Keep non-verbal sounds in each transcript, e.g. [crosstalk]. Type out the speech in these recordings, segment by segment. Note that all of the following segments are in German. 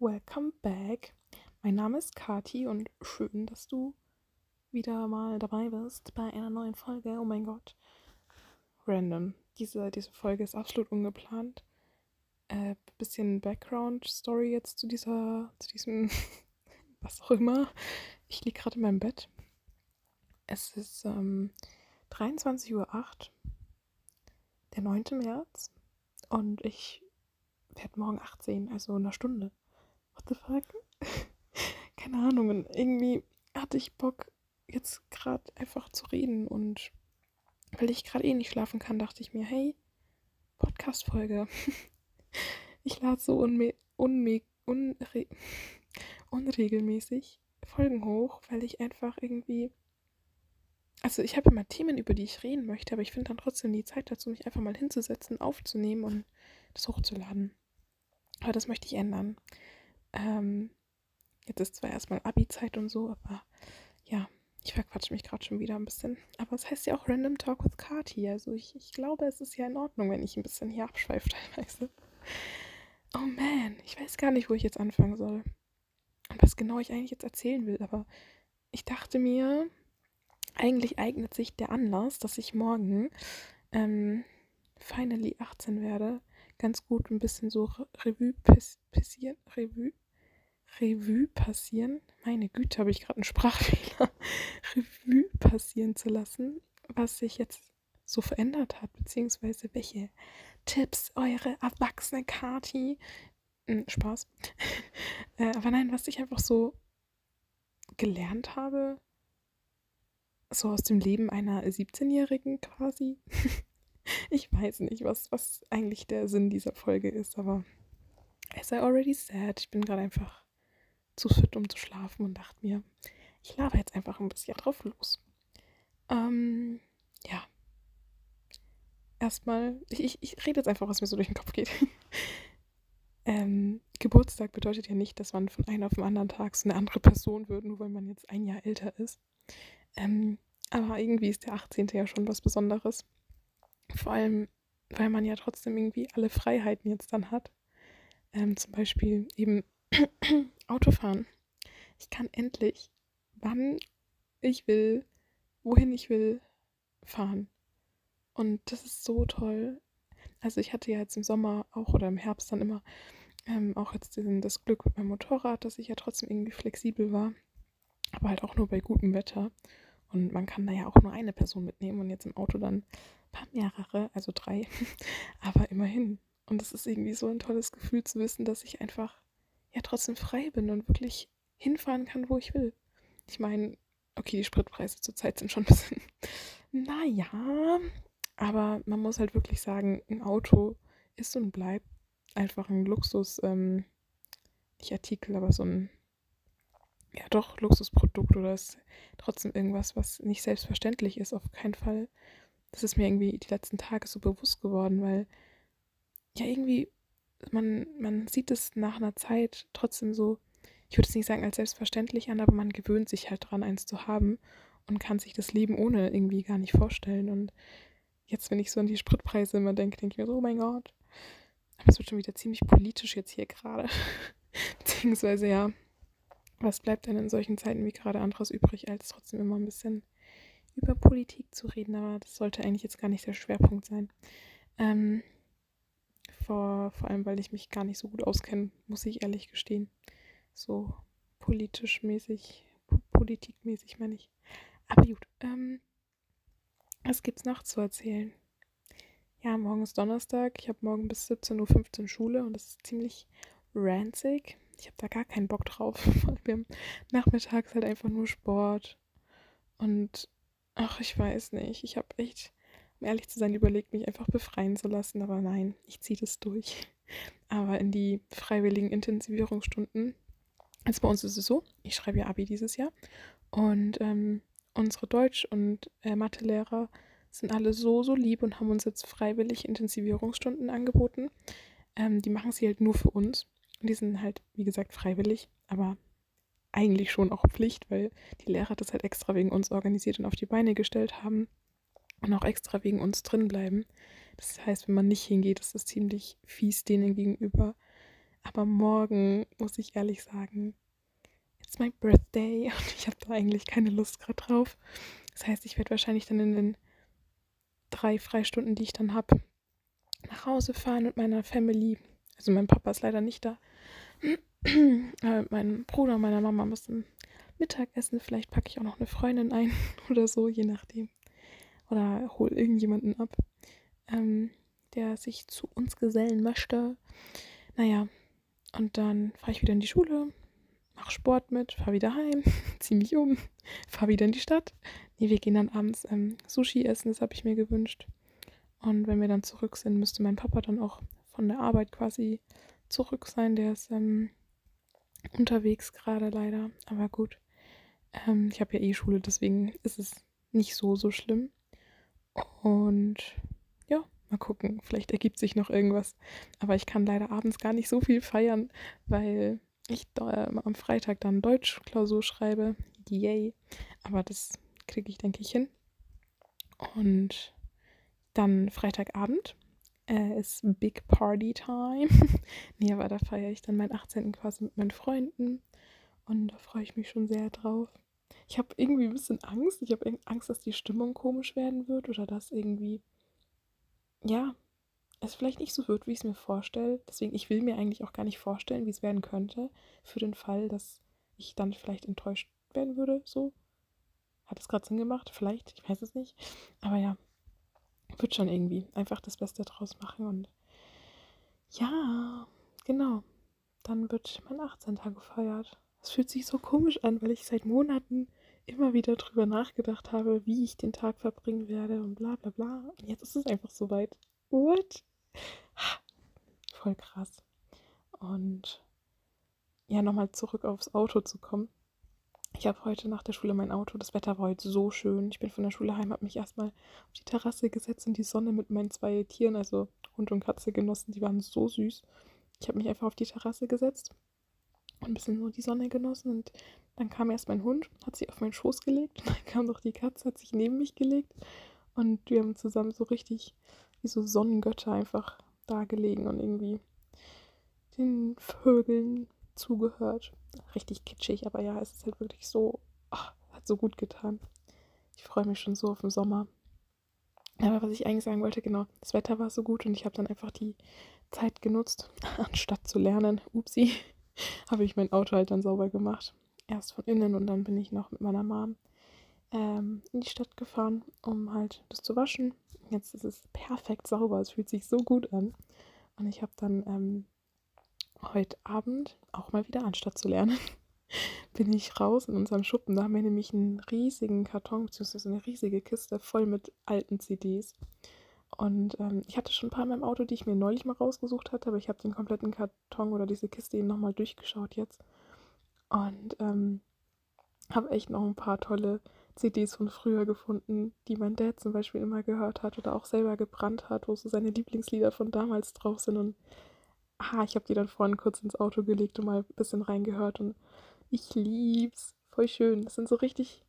welcome back. Mein Name ist Kati und schön, dass du wieder mal dabei bist bei einer neuen Folge. Oh mein Gott. Random. Diese, diese Folge ist absolut ungeplant. Äh, bisschen Background-Story jetzt zu dieser, zu diesem, [laughs] was auch immer. Ich liege gerade in meinem Bett. Es ist ähm, 23.08 Uhr, der 9. März. Und ich werde morgen 18, also in einer Stunde. What the fuck? [laughs] Keine Ahnung. Irgendwie hatte ich Bock, jetzt gerade einfach zu reden. Und weil ich gerade eh nicht schlafen kann, dachte ich mir, hey, Podcast-Folge. [laughs] ich lade so unme unme unre [laughs] unregelmäßig Folgen hoch, weil ich einfach irgendwie. Also ich habe immer Themen, über die ich reden möchte, aber ich finde dann trotzdem die Zeit dazu, mich einfach mal hinzusetzen, aufzunehmen und das hochzuladen. Aber das möchte ich ändern. Ähm, jetzt ist zwar erstmal Abi-Zeit und so, aber ja, ich verquatsche mich gerade schon wieder ein bisschen. Aber es heißt ja auch Random Talk with Kati. Also ich, ich glaube, es ist ja in Ordnung, wenn ich ein bisschen hier abschweife [laughs] teilweise. Oh man, ich weiß gar nicht, wo ich jetzt anfangen soll. Und was genau ich eigentlich jetzt erzählen will. Aber ich dachte mir, eigentlich eignet sich der Anlass, dass ich morgen ähm, finally 18 werde, ganz gut ein bisschen so Revue passieren. Revue? Revue passieren. Meine Güte, habe ich gerade einen Sprachfehler. [laughs] Revue passieren zu lassen, was sich jetzt so verändert hat, beziehungsweise welche Tipps eure erwachsene Kati. Hm, Spaß. [laughs] äh, aber nein, was ich einfach so gelernt habe, so aus dem Leben einer 17-Jährigen quasi. [laughs] Ich weiß nicht, was, was eigentlich der Sinn dieser Folge ist, aber as I already said, ich bin gerade einfach zu fit, um zu schlafen und dachte mir, ich laber jetzt einfach ein bisschen drauf los. Ähm, ja. Erstmal, ich, ich rede jetzt einfach, was mir so durch den Kopf geht. [laughs] ähm, Geburtstag bedeutet ja nicht, dass man von einem auf den anderen Tag so eine andere Person wird, nur weil man jetzt ein Jahr älter ist. Ähm, aber irgendwie ist der 18. ja schon was Besonderes. Vor allem, weil man ja trotzdem irgendwie alle Freiheiten jetzt dann hat. Ähm, zum Beispiel eben Autofahren. Ich kann endlich, wann ich will, wohin ich will, fahren. Und das ist so toll. Also ich hatte ja jetzt im Sommer auch oder im Herbst dann immer ähm, auch jetzt diesen, das Glück mit meinem Motorrad, dass ich ja trotzdem irgendwie flexibel war. Aber halt auch nur bei gutem Wetter. Und man kann da ja auch nur eine Person mitnehmen und jetzt im Auto dann paar mehrere, also drei, [laughs] aber immerhin. Und es ist irgendwie so ein tolles Gefühl zu wissen, dass ich einfach ja trotzdem frei bin und wirklich hinfahren kann, wo ich will. Ich meine, okay, die Spritpreise zurzeit sind schon ein bisschen, [laughs] naja, aber man muss halt wirklich sagen, ein Auto ist und bleibt einfach ein Luxus, ähm, nicht Artikel, aber so ein, ja doch, Luxusprodukt oder ist trotzdem irgendwas, was nicht selbstverständlich ist, auf keinen Fall das ist mir irgendwie die letzten Tage so bewusst geworden, weil ja irgendwie, man, man sieht es nach einer Zeit trotzdem so, ich würde es nicht sagen als selbstverständlich an, aber man gewöhnt sich halt dran, eins zu haben und kann sich das Leben ohne irgendwie gar nicht vorstellen. Und jetzt, wenn ich so an die Spritpreise immer denke, denke ich mir so, oh mein Gott. Aber es wird schon wieder ziemlich politisch jetzt hier gerade. [laughs] Beziehungsweise ja, was bleibt denn in solchen Zeiten wie gerade anderes übrig, als trotzdem immer ein bisschen über Politik zu reden, aber das sollte eigentlich jetzt gar nicht der Schwerpunkt sein. Ähm, vor, vor allem, weil ich mich gar nicht so gut auskenne, muss ich ehrlich gestehen. So politisch mäßig, politikmäßig meine ich. Aber gut, ähm, was gibt's noch zu erzählen? Ja, morgen ist Donnerstag. Ich habe morgen bis 17.15 Uhr Schule und das ist ziemlich ranzig. Ich habe da gar keinen Bock drauf. [laughs] Wir haben nachmittags halt einfach nur Sport. Und Ach, ich weiß nicht. Ich habe echt, um ehrlich zu sein, überlegt, mich einfach befreien zu lassen. Aber nein, ich ziehe das durch. [laughs] Aber in die freiwilligen Intensivierungsstunden. Also bei uns ist es so, ich schreibe ja Abi dieses Jahr. Und ähm, unsere Deutsch- und äh, Mathelehrer sind alle so, so lieb und haben uns jetzt freiwillig Intensivierungsstunden angeboten. Ähm, die machen sie halt nur für uns. Und die sind halt, wie gesagt, freiwillig. Aber eigentlich schon auch Pflicht, weil die Lehrer das halt extra wegen uns organisiert und auf die Beine gestellt haben und auch extra wegen uns drin bleiben. Das heißt, wenn man nicht hingeht, ist das ziemlich fies denen gegenüber. Aber morgen muss ich ehrlich sagen, it's my birthday [laughs] und ich habe da eigentlich keine Lust gerade drauf. Das heißt, ich werde wahrscheinlich dann in den drei Freistunden, die ich dann habe, nach Hause fahren mit meiner Family. Also mein Papa ist leider nicht da. [clears throat] äh, mein Bruder und meine Mama müssen Mittagessen. Vielleicht packe ich auch noch eine Freundin ein [laughs] oder so, je nachdem. Oder hole irgendjemanden ab, ähm, der sich zu uns gesellen möchte. Naja, und dann fahre ich wieder in die Schule, mache Sport mit, fahre wieder heim, [laughs] ziehe mich um, [laughs] fahre wieder in die Stadt. Nee, wir gehen dann abends ähm, Sushi essen, das habe ich mir gewünscht. Und wenn wir dann zurück sind, müsste mein Papa dann auch von der Arbeit quasi zurück sein. Der ist ähm, unterwegs gerade leider. Aber gut. Ähm, ich habe ja eh Schule, deswegen ist es nicht so, so schlimm. Und ja, mal gucken. Vielleicht ergibt sich noch irgendwas. Aber ich kann leider abends gar nicht so viel feiern, weil ich am Freitag dann Deutschklausur schreibe. Yay. Aber das kriege ich, denke ich, hin. Und dann Freitagabend äh, ist Big Party Time. [laughs] nee, aber da feiere ich dann meinen 18. quasi mit meinen Freunden. Und da freue ich mich schon sehr drauf. Ich habe irgendwie ein bisschen Angst. Ich habe Angst, dass die Stimmung komisch werden wird oder dass irgendwie, ja, es vielleicht nicht so wird, wie ich es mir vorstelle. Deswegen, ich will mir eigentlich auch gar nicht vorstellen, wie es werden könnte, für den Fall, dass ich dann vielleicht enttäuscht werden würde. So. Hat es gerade Sinn gemacht? Vielleicht, ich weiß es nicht. Aber ja, wird schon irgendwie einfach das Beste draus machen und ja, genau. Dann wird mein 18. Tag gefeiert. Es fühlt sich so komisch an, weil ich seit Monaten immer wieder drüber nachgedacht habe, wie ich den Tag verbringen werde und bla bla bla. Und jetzt ist es einfach soweit. What? Voll krass. Und ja, nochmal zurück aufs Auto zu kommen. Ich habe heute nach der Schule mein Auto. Das Wetter war heute so schön. Ich bin von der Schule heim, habe mich erstmal auf die Terrasse gesetzt und die Sonne mit meinen zwei Tieren, also Hund und Katze, genossen. Die waren so süß. Ich habe mich einfach auf die Terrasse gesetzt ein bisschen nur die Sonne genossen. Und dann kam erst mein Hund, hat sich auf meinen Schoß gelegt. Und [laughs] dann kam noch die Katze, hat sich neben mich gelegt. Und wir haben zusammen so richtig wie so Sonnengötter einfach da gelegen und irgendwie den Vögeln zugehört. Richtig kitschig, aber ja, es ist halt wirklich so, ach, hat so gut getan. Ich freue mich schon so auf den Sommer. Aber was ich eigentlich sagen wollte, genau, das Wetter war so gut und ich habe dann einfach die Zeit genutzt, [laughs] anstatt zu lernen, upsi, [laughs] habe ich mein Auto halt dann sauber gemacht. Erst von innen und dann bin ich noch mit meiner Mom ähm, in die Stadt gefahren, um halt das zu waschen. Jetzt ist es perfekt sauber, es fühlt sich so gut an. Und ich habe dann ähm, heute Abend auch mal wieder, anstatt zu lernen, [laughs] bin ich raus in unserem Schuppen. Da haben wir nämlich einen riesigen Karton, beziehungsweise eine riesige Kiste voll mit alten CDs. Und ähm, ich hatte schon ein paar in meinem Auto, die ich mir neulich mal rausgesucht hatte, aber ich habe den kompletten Karton oder diese Kiste eben nochmal durchgeschaut jetzt. Und ähm, habe echt noch ein paar tolle CDs von früher gefunden, die mein Dad zum Beispiel immer gehört hat oder auch selber gebrannt hat, wo so seine Lieblingslieder von damals drauf sind. Und ah, ich habe die dann vorhin kurz ins Auto gelegt und mal ein bisschen reingehört und ich lieb's. Voll schön. Das sind so richtig,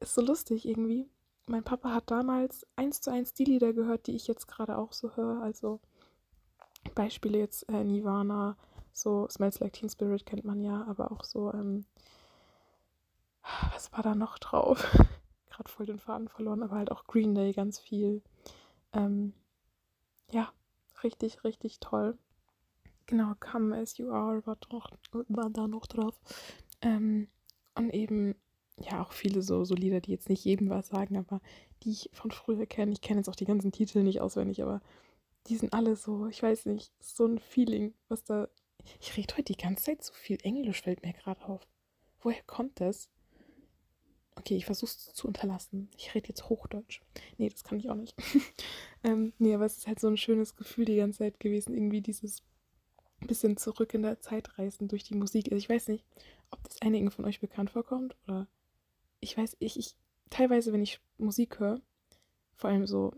ist so lustig irgendwie. Mein Papa hat damals eins zu eins die Lieder gehört, die ich jetzt gerade auch so höre. Also Beispiele jetzt äh, Nirvana, so Smells Like Teen Spirit kennt man ja, aber auch so, ähm, was war da noch drauf? [laughs] gerade voll den Faden verloren, aber halt auch Green Day ganz viel. Ähm, ja, richtig, richtig toll. Genau, Come As You Are war, doch, war da noch drauf. Ähm, und eben, ja, auch viele so, so Lieder, die jetzt nicht jedem was sagen, aber die ich von früher kenne. Ich kenne jetzt auch die ganzen Titel nicht auswendig, aber die sind alle so, ich weiß nicht, so ein Feeling, was da. Ich rede heute die ganze Zeit so viel Englisch, fällt mir gerade auf. Woher kommt das? Okay, ich versuche es zu unterlassen. Ich rede jetzt Hochdeutsch. Nee, das kann ich auch nicht. [laughs] ähm, nee, aber es ist halt so ein schönes Gefühl die ganze Zeit gewesen, irgendwie dieses bisschen zurück in der Zeit reisen durch die Musik. Also ich weiß nicht, ob das einigen von euch bekannt vorkommt oder ich weiß, ich, ich teilweise, wenn ich Musik höre, vor allem so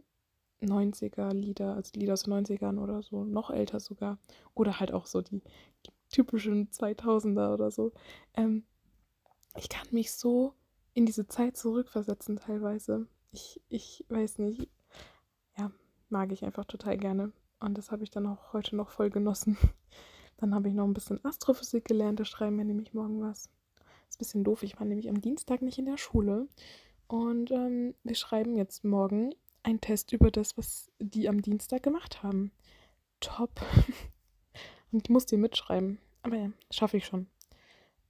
90er Lieder, also Lieder aus den 90ern oder so, noch älter sogar, oder halt auch so die, die typischen 2000er oder so, ähm, ich kann mich so in diese Zeit zurückversetzen teilweise. Ich, ich weiß nicht, ja, mag ich einfach total gerne. Und das habe ich dann auch heute noch voll genossen. [laughs] Dann habe ich noch ein bisschen Astrophysik gelernt, da schreiben wir nämlich morgen was. Ist ein bisschen doof, ich war nämlich am Dienstag nicht in der Schule. Und ähm, wir schreiben jetzt morgen einen Test über das, was die am Dienstag gemacht haben. Top. [laughs] Und ich muss die mitschreiben. Aber ja, schaffe ich schon.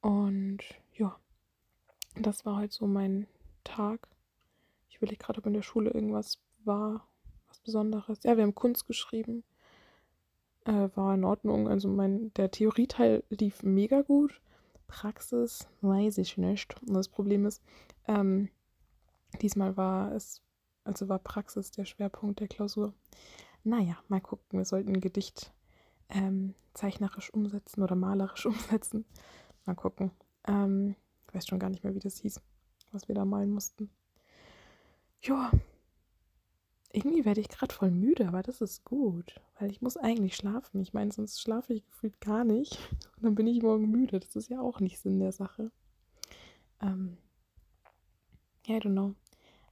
Und ja, das war halt so mein Tag. Ich will gerade, ob in der Schule irgendwas war, was Besonderes. Ja, wir haben Kunst geschrieben. Äh, war in Ordnung. Also mein, der Theorieteil lief mega gut. Praxis weiß ich nicht. Und das Problem ist, ähm, diesmal war es, also war Praxis der Schwerpunkt der Klausur. Naja, mal gucken. Wir sollten ein Gedicht ähm, zeichnerisch umsetzen oder malerisch [laughs] umsetzen. Mal gucken. Ähm, ich weiß schon gar nicht mehr, wie das hieß, was wir da malen mussten. Ja, irgendwie werde ich gerade voll müde, aber das ist gut, weil ich muss eigentlich schlafen. Ich meine, sonst schlafe ich gefühlt gar nicht. Und dann bin ich morgen müde. Das ist ja auch nicht Sinn der Sache. Ähm, I don't know.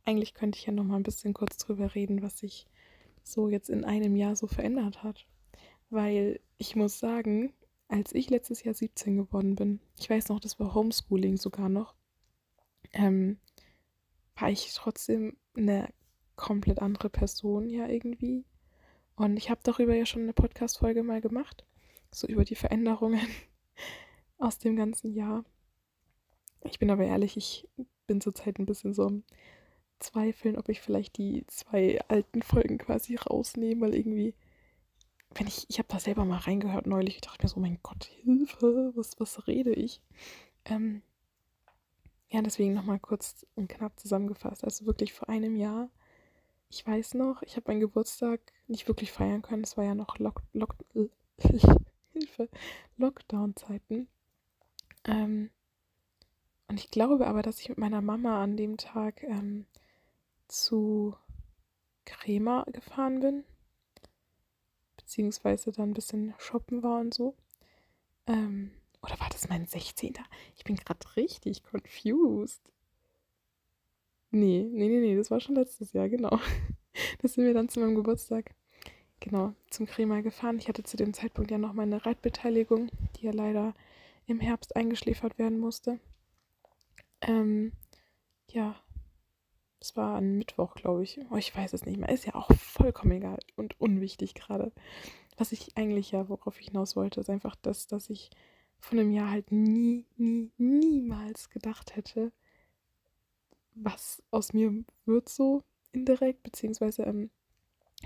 Eigentlich könnte ich ja noch mal ein bisschen kurz drüber reden, was sich so jetzt in einem Jahr so verändert hat. Weil ich muss sagen, als ich letztes Jahr 17 geworden bin, ich weiß noch, das war Homeschooling sogar noch, ähm, war ich trotzdem eine komplett andere Person ja irgendwie. Und ich habe darüber ja schon eine Podcast-Folge mal gemacht, so über die Veränderungen [laughs] aus dem ganzen Jahr. Ich bin aber ehrlich, ich bin zurzeit ein bisschen so am Zweifeln, ob ich vielleicht die zwei alten Folgen quasi rausnehme, weil irgendwie, wenn ich, ich habe da selber mal reingehört neulich, ich dachte mir so, mein Gott, Hilfe, was, was rede ich? Ähm, ja, deswegen nochmal kurz und knapp zusammengefasst. Also wirklich vor einem Jahr ich weiß noch, ich habe meinen Geburtstag nicht wirklich feiern können. Es war ja noch Lock, Lock, [laughs] Lockdown-Zeiten. Ähm, und ich glaube aber, dass ich mit meiner Mama an dem Tag ähm, zu Crema gefahren bin. Beziehungsweise dann ein bisschen shoppen war und so. Ähm, oder war das mein 16. Ich bin gerade richtig confused. Nee, nee, nee, nee, das war schon letztes Jahr, genau. [laughs] Da sind wir dann zu meinem Geburtstag, genau, zum Crema gefahren. Ich hatte zu dem Zeitpunkt ja noch meine Reitbeteiligung, die ja leider im Herbst eingeschläfert werden musste. Ähm, ja, es war ein Mittwoch, glaube ich. Oh, ich weiß es nicht mehr. Ist ja auch vollkommen egal und unwichtig gerade. Was ich eigentlich ja, worauf ich hinaus wollte, ist einfach das, dass ich von einem Jahr halt nie, nie, niemals gedacht hätte, was aus mir wird so indirekt, beziehungsweise ähm,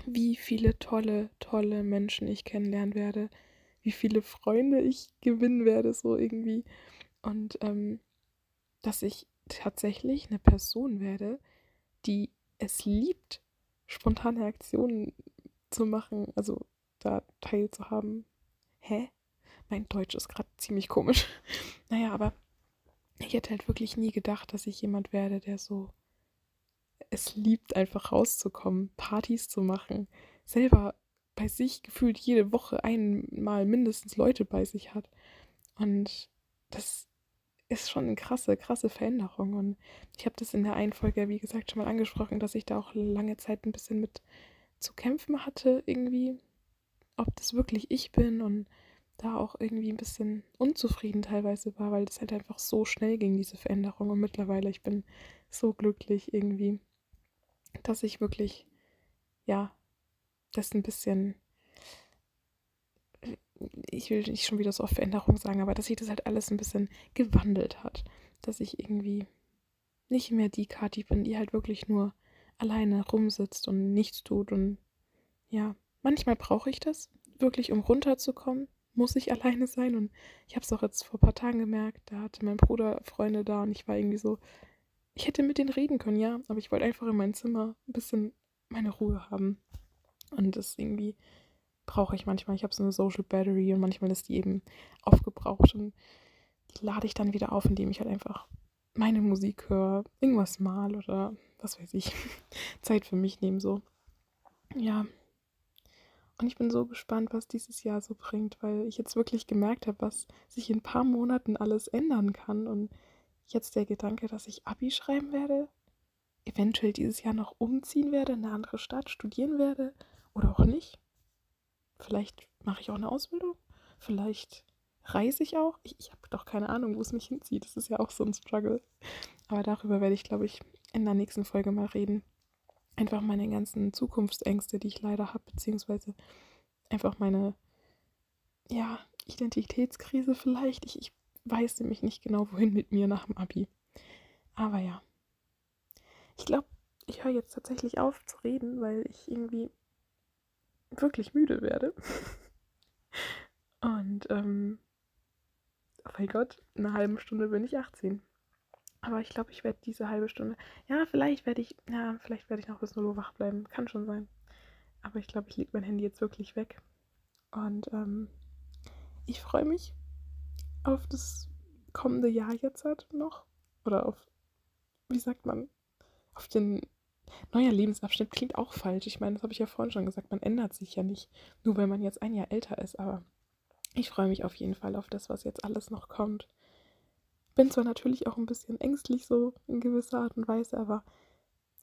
wie viele tolle, tolle Menschen ich kennenlernen werde, wie viele Freunde ich gewinnen werde, so irgendwie. Und ähm, dass ich tatsächlich eine Person werde, die es liebt, spontane Aktionen zu machen, also da teilzuhaben. Hä? Mein Deutsch ist gerade ziemlich komisch. [laughs] naja, aber ich hätte halt wirklich nie gedacht, dass ich jemand werde, der so es liebt, einfach rauszukommen, Partys zu machen, selber bei sich gefühlt jede Woche einmal mindestens Leute bei sich hat. Und das ist schon eine krasse, krasse Veränderung. Und ich habe das in der einen Folge, wie gesagt, schon mal angesprochen, dass ich da auch lange Zeit ein bisschen mit zu kämpfen hatte, irgendwie, ob das wirklich ich bin und da auch irgendwie ein bisschen unzufrieden teilweise war, weil das halt einfach so schnell ging, diese Veränderung. Und mittlerweile, ich bin so glücklich irgendwie, dass ich wirklich, ja, das ein bisschen, ich will nicht schon wieder so auf Veränderung sagen, aber dass sich das halt alles ein bisschen gewandelt hat. Dass ich irgendwie nicht mehr die Kati bin, die halt wirklich nur alleine rumsitzt und nichts tut. Und ja, manchmal brauche ich das wirklich, um runterzukommen muss ich alleine sein. Und ich habe es auch jetzt vor ein paar Tagen gemerkt, da hatte mein Bruder Freunde da und ich war irgendwie so, ich hätte mit denen reden können, ja, aber ich wollte einfach in mein Zimmer ein bisschen meine Ruhe haben. Und das irgendwie brauche ich manchmal. Ich habe so eine Social Battery und manchmal ist die eben aufgebraucht und die lade ich dann wieder auf, indem ich halt einfach meine Musik höre, irgendwas mal oder was weiß ich, [laughs] Zeit für mich nehme so. Ja, und ich bin so gespannt, was dieses Jahr so bringt, weil ich jetzt wirklich gemerkt habe, was sich in ein paar Monaten alles ändern kann. Und jetzt der Gedanke, dass ich Abi schreiben werde, eventuell dieses Jahr noch umziehen werde, in eine andere Stadt studieren werde oder auch nicht. Vielleicht mache ich auch eine Ausbildung. Vielleicht reise ich auch. Ich, ich habe doch keine Ahnung, wo es mich hinzieht. Das ist ja auch so ein Struggle. Aber darüber werde ich, glaube ich, in der nächsten Folge mal reden. Einfach meine ganzen Zukunftsängste, die ich leider habe, beziehungsweise einfach meine, ja, Identitätskrise vielleicht. Ich, ich weiß nämlich nicht genau, wohin mit mir nach dem Abi. Aber ja. Ich glaube, ich höre jetzt tatsächlich auf zu reden, weil ich irgendwie wirklich müde werde. [laughs] Und, ähm, oh mein Gott, in einer halben Stunde bin ich 18. Aber ich glaube, ich werde diese halbe Stunde, ja, vielleicht werde ich, ja, vielleicht werde ich noch bis 0 Uhr wach bleiben. Kann schon sein. Aber ich glaube, ich lege mein Handy jetzt wirklich weg. Und ähm, ich freue mich auf das kommende Jahr jetzt halt noch. Oder auf, wie sagt man, auf den neuer Lebensabschnitt klingt auch falsch. Ich meine, das habe ich ja vorhin schon gesagt, man ändert sich ja nicht, nur weil man jetzt ein Jahr älter ist. Aber ich freue mich auf jeden Fall auf das, was jetzt alles noch kommt. Bin zwar natürlich auch ein bisschen ängstlich so in gewisser Art und Weise, aber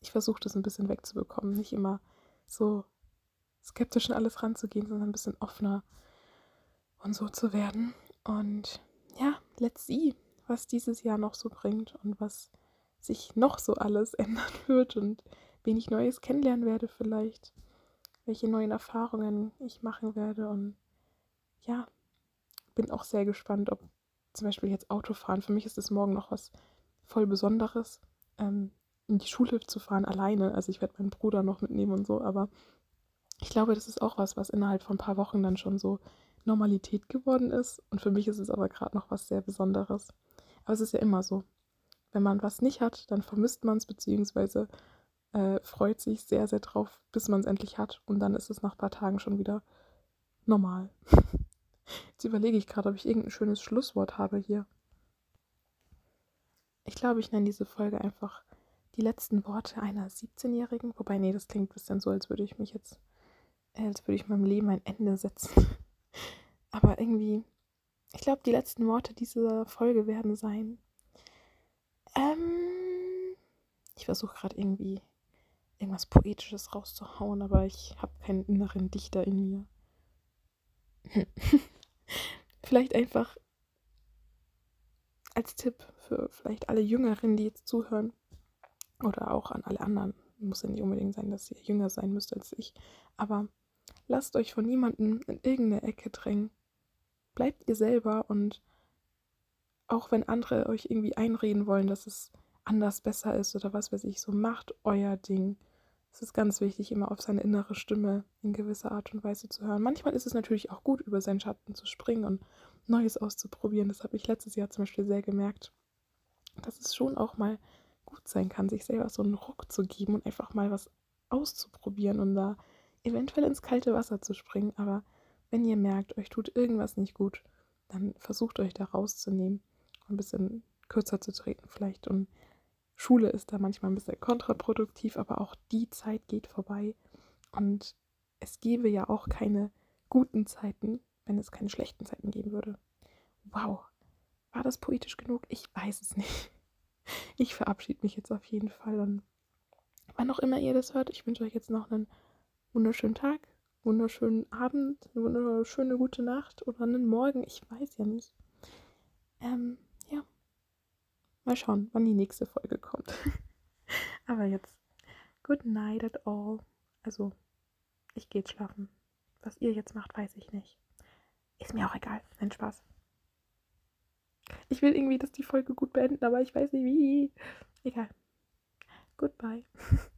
ich versuche das ein bisschen wegzubekommen. Nicht immer so skeptisch an alles ranzugehen, sondern ein bisschen offener und so zu werden. Und ja, let's see, was dieses Jahr noch so bringt und was sich noch so alles [laughs] ändern wird und wen ich Neues kennenlernen werde vielleicht, welche neuen Erfahrungen ich machen werde und ja, bin auch sehr gespannt, ob zum Beispiel jetzt Autofahren, für mich ist es morgen noch was voll Besonderes, ähm, in die Schule zu fahren alleine. Also ich werde meinen Bruder noch mitnehmen und so, aber ich glaube, das ist auch was, was innerhalb von ein paar Wochen dann schon so Normalität geworden ist. Und für mich ist es aber gerade noch was sehr Besonderes. Aber es ist ja immer so. Wenn man was nicht hat, dann vermisst man es, beziehungsweise äh, freut sich sehr, sehr drauf, bis man es endlich hat. Und dann ist es nach ein paar Tagen schon wieder normal. [laughs] Jetzt überlege ich gerade, ob ich irgendein schönes Schlusswort habe hier. Ich glaube, ich nenne diese Folge einfach die letzten Worte einer 17-Jährigen. Wobei, nee, das klingt ein bisschen so, als würde ich mich jetzt, äh, als würde ich meinem Leben ein Ende setzen. [laughs] Aber irgendwie, ich glaube, die letzten Worte dieser Folge werden sein. Ähm, ich versuche gerade irgendwie irgendwas Poetisches rauszuhauen, aber ich habe keinen inneren Dichter in mir. [laughs] vielleicht einfach als Tipp für vielleicht alle Jüngeren, die jetzt zuhören, oder auch an alle anderen. Muss ja nicht unbedingt sein, dass ihr jünger sein müsst als ich. Aber lasst euch von niemandem in irgendeine Ecke drängen. Bleibt ihr selber und auch wenn andere euch irgendwie einreden wollen, dass es anders besser ist oder was weiß ich, so macht euer Ding. Es ist ganz wichtig, immer auf seine innere Stimme in gewisser Art und Weise zu hören. Manchmal ist es natürlich auch gut, über seinen Schatten zu springen und Neues auszuprobieren. Das habe ich letztes Jahr zum Beispiel sehr gemerkt, dass es schon auch mal gut sein kann, sich selber so einen Ruck zu geben und einfach mal was auszuprobieren und da eventuell ins kalte Wasser zu springen. Aber wenn ihr merkt, euch tut irgendwas nicht gut, dann versucht euch da rauszunehmen und ein bisschen kürzer zu treten vielleicht und Schule ist da manchmal ein bisschen kontraproduktiv, aber auch die Zeit geht vorbei. Und es gäbe ja auch keine guten Zeiten, wenn es keine schlechten Zeiten geben würde. Wow, war das poetisch genug? Ich weiß es nicht. [laughs] Ich verabschiede mich jetzt auf jeden Fall. Und wann auch immer ihr das hört, ich wünsche euch jetzt noch einen wunderschönen Tag, wunderschönen Abend, eine wunderschöne gute Nacht oder einen Morgen. Ich weiß ja nicht. Ähm, Mal schauen, wann die nächste Folge kommt. [laughs] Aber jetzt, good night at all. Also, ich gehe jetzt schlafen. Was ihr jetzt macht, weiß ich nicht. Ist mir auch egal. Nein, Spaß. Ich will irgendwie, dass die Folge gut beenden, aber ich weiß nicht wie. Egal. Goodbye. [laughs]